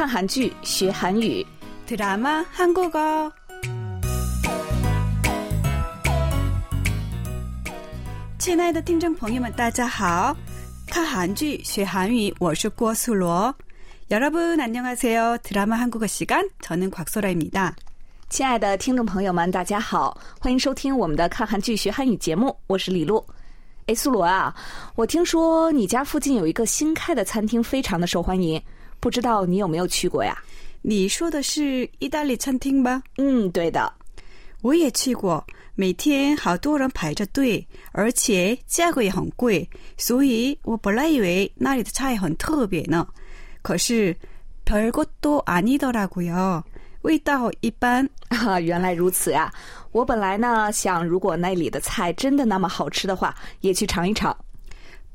看韩剧学韩语 드라마 한국어. 亲爱的听众朋友们，大家好！看韩剧学韩语，我是郭素罗。 여러분 안녕하세요. 드라마 한국어 시간 저는 곽소라입니다. 亲爱的听众朋友们，大家好，欢迎收听我们的看韩剧学韩语节目，我是李璐。哎，苏罗啊，我听说你家附近有一个新开的餐厅，非常的受欢迎， 不知道你有没有去过呀？你说的是意大利餐厅吧？嗯，对的。我也去过，每天好多人排着队，而且价格也很贵，所以我本来以为那里的菜很特别呢。可是별것도아니더라고요，味道一般。啊，原来如此呀！我本来呢想，如果那里的菜真的那么好吃的话，也去尝一尝。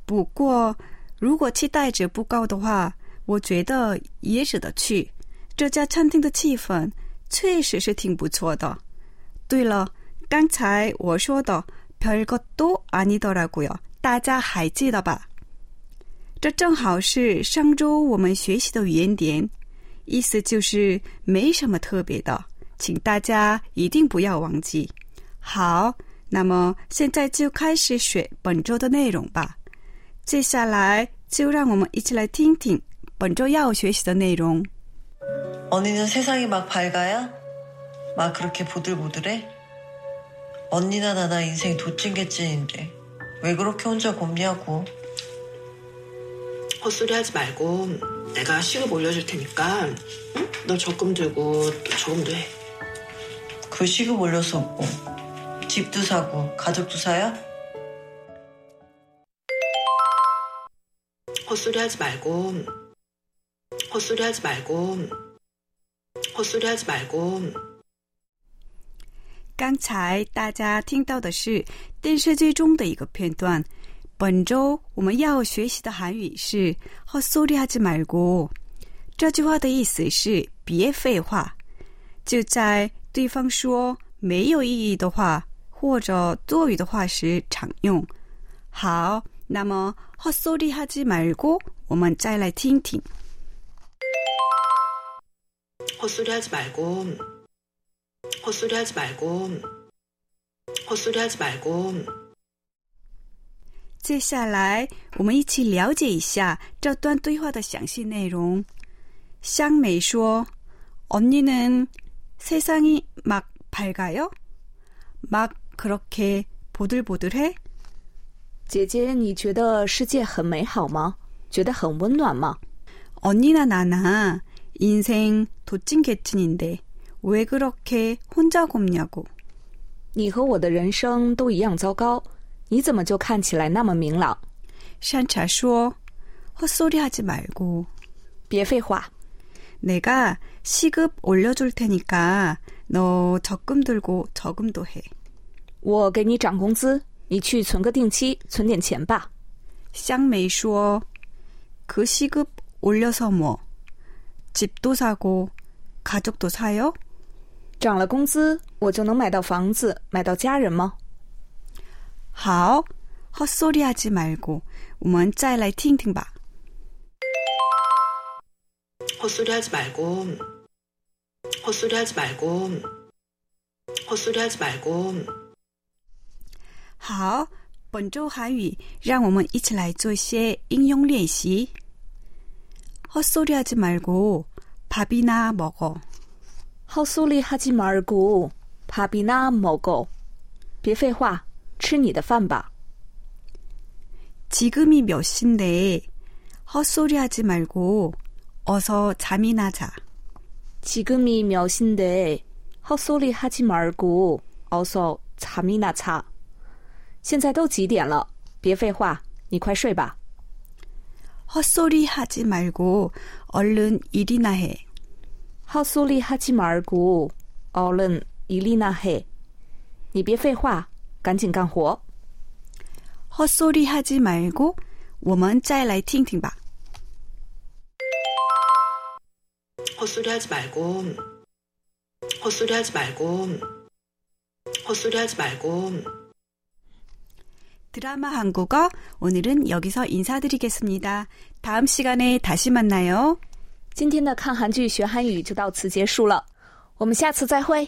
不过如果期待值不高的话， 我觉得也值得去。这家餐厅的气氛确实是挺不错的。对了，刚才我说的별것도아니더라고요，大家还记得吧？这正好是上周我们学习的语言点，意思就是没什么特别的，请大家一定不要忘记。好，那么现在就开始学本周的内容吧。接下来就让我们一起来听听 本周要学习的内容。 언니는 세상이 막 밝아야? 막 그렇게 보들보들해? 언니나 나나 인생이 도찐개찐인데 왜 그렇게 혼자 곱냐고 헛소리 하지 말고 내가 시급 올려줄 테니까 응? 너 적금 들고 또 저금도 해. 그 시급 올려서 뭐 집도 사고 가족도 사야? 헛소리 하지 말고 헛소리 하지 말고 헛소리 하지 말고 刚才大家听到的是电视剧中的一个片段。本周我们要学习的韩语是“헛소리하지말고”。这句话的意思是别废话。就在对方说没有意义的话或者多余的话时常用。好，那么“헛소리하지말고”，我们再来听听。 헛소리 하지 말고 헛소리 하지 말고 헛소리 하지 말고 接下来，我们一起了解一下这段对话的详细内容。香美说：“언니는세상이막밝아요막그렇게보들보들해？” 姐姐，你觉得世界很美好吗？觉得很温暖吗？ 언니나나나 인생도찐개찐인데왜그렇게혼자곱냐고 你和我的人生都一样糟糕，你怎么就看起来那么明朗？山茶说：“헛소리하지말고 别废话， 내가시급올려줄테니까너적금들고저금도 해。 我给你涨工资，你去存个定期，存点钱吧。香梅说：“그시급올려서뭐 집도사고가족도사요？” 涨了工资，我就能买到房子，买到家人吗？好，헛소리하지말고，我们再来听听吧。 헛소리 하지 말고 헛소리 하지 말고 헛소리 하지 말고 好，本周韩语，让我们一起来做一些应用练习。 헛소리하지말고밥이나먹어。 헛소리하지말고밥이나먹어。 别废话，吃你的饭吧。 지금이 몇 시인데 헛소리하지 말고 어서 잠이나 자. 지금이 몇 시인데 헛소리 하지 말고 어서 잠이나 자. 现在都几点了？别废话，你快睡吧。 헛소리하지 말고 얼른 일이나 해. 헛소리 하지 말고 얼른 일이나 해. 你别废话，赶紧干活。 헛소리하지 말고 我们再来听听吧。 헛소리 하지 말고 헛소리 하지 말고 헛소리 하지 말고 드라마 한국어 오늘은 여기서 인사드리겠습니다. 다음 시간에 다시 만나요. 今天的看韩剧学韩语就到此结束了，我们下次再会。